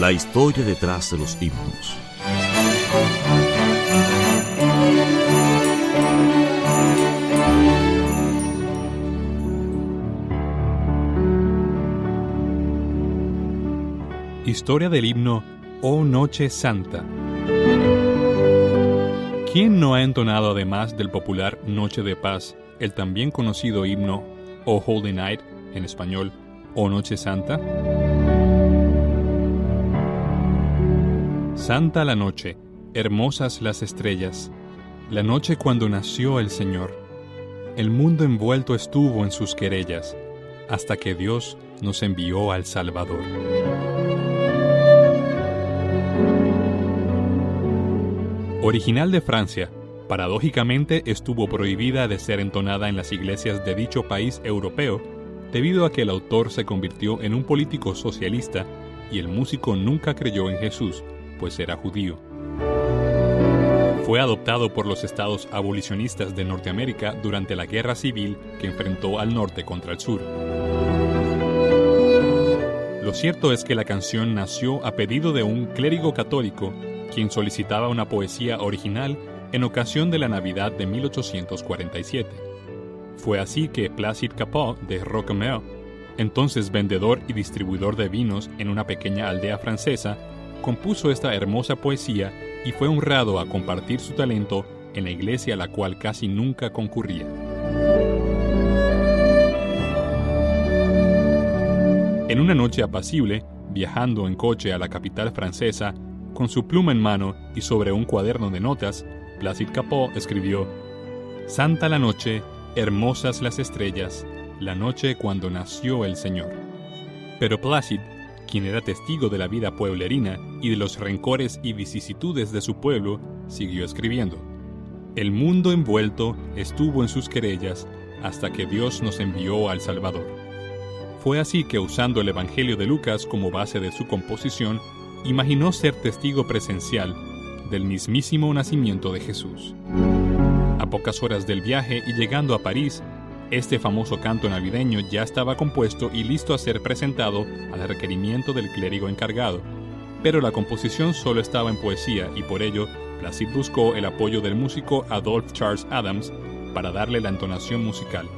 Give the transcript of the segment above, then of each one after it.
La historia detrás de los himnos. Historia del himno Oh Noche Santa. ¿Quién no ha entonado además del popular Noche de Paz el también conocido himno Oh Holy Night, en español Oh Noche Santa? Santa la noche, hermosas las estrellas, la noche cuando nació el Señor. El mundo envuelto estuvo en sus querellas, hasta que Dios nos envió al Salvador. Original de Francia, paradójicamente estuvo prohibida de ser entonada en las iglesias de dicho país europeo debido a que el autor se convirtió en un político socialista y el músico nunca creyó en Jesús, pues era judío. Fue adoptado por los estados abolicionistas de Norteamérica durante la guerra civil que enfrentó al norte contra el sur. Lo cierto es que la canción nació a pedido de un clérigo católico quien solicitaba una poesía original en ocasión de la Navidad de 1847. Fue así que Placide Capot de Roquemeur, entonces vendedor y distribuidor de vinos en una pequeña aldea francesa, compuso esta hermosa poesía y fue honrado a compartir su talento en la iglesia a la cual casi nunca concurría. En una noche apacible, viajando en coche a la capital francesa, con su pluma en mano y sobre un cuaderno de notas, Placide Capot escribió: Santa la noche, hermosas las estrellas, la noche cuando nació el Señor. Pero Placide, quien era testigo de la vida pueblerina y de los rencores y vicisitudes de su pueblo, siguió escribiendo: El mundo envuelto estuvo en sus querellas hasta que Dios nos envió al Salvador. Fue así que usando el Evangelio de Lucas como base de su composición, imaginó ser testigo presencial del mismísimo nacimiento de Jesús. A pocas horas del viaje y llegando a París, este famoso canto navideño ya estaba compuesto y listo a ser presentado al requerimiento del clérigo encargado, pero la composición solo estaba en poesía y por ello Placide buscó el apoyo del músico Adolphe Charles Adams para darle la entonación musical.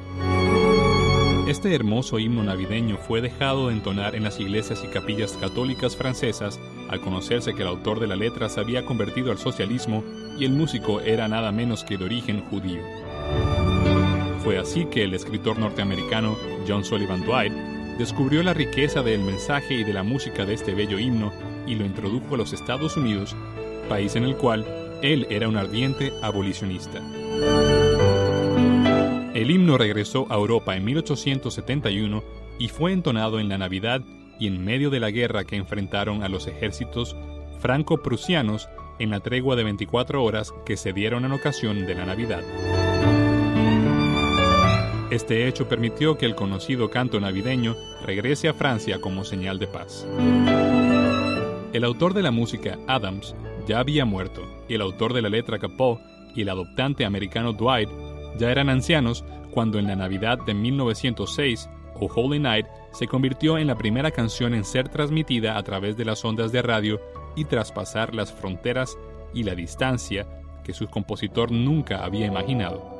Este hermoso himno navideño fue dejado de entonar en las iglesias y capillas católicas francesas al conocerse que el autor de la letra se había convertido al socialismo y el músico era nada menos que de origen judío. Fue así que el escritor norteamericano John Sullivan Dwight descubrió la riqueza del mensaje y de la música de este bello himno y lo introdujo a los Estados Unidos, país en el cual él era un ardiente abolicionista. El himno regresó a Europa en 1871 y fue entonado en la Navidad y en medio de la guerra que enfrentaron a los ejércitos franco-prusianos en la tregua de 24 horas que se dieron en ocasión de la Navidad. Este hecho permitió que el conocido canto navideño regrese a Francia como señal de paz. El autor de la música, Adams, ya había muerto, y el autor de la letra Capot y el adoptante americano Dwight ya eran ancianos cuando en la Navidad de 1906, O Holy Night se convirtió en la primera canción en ser transmitida a través de las ondas de radio y traspasar las fronteras y la distancia que su compositor nunca había imaginado.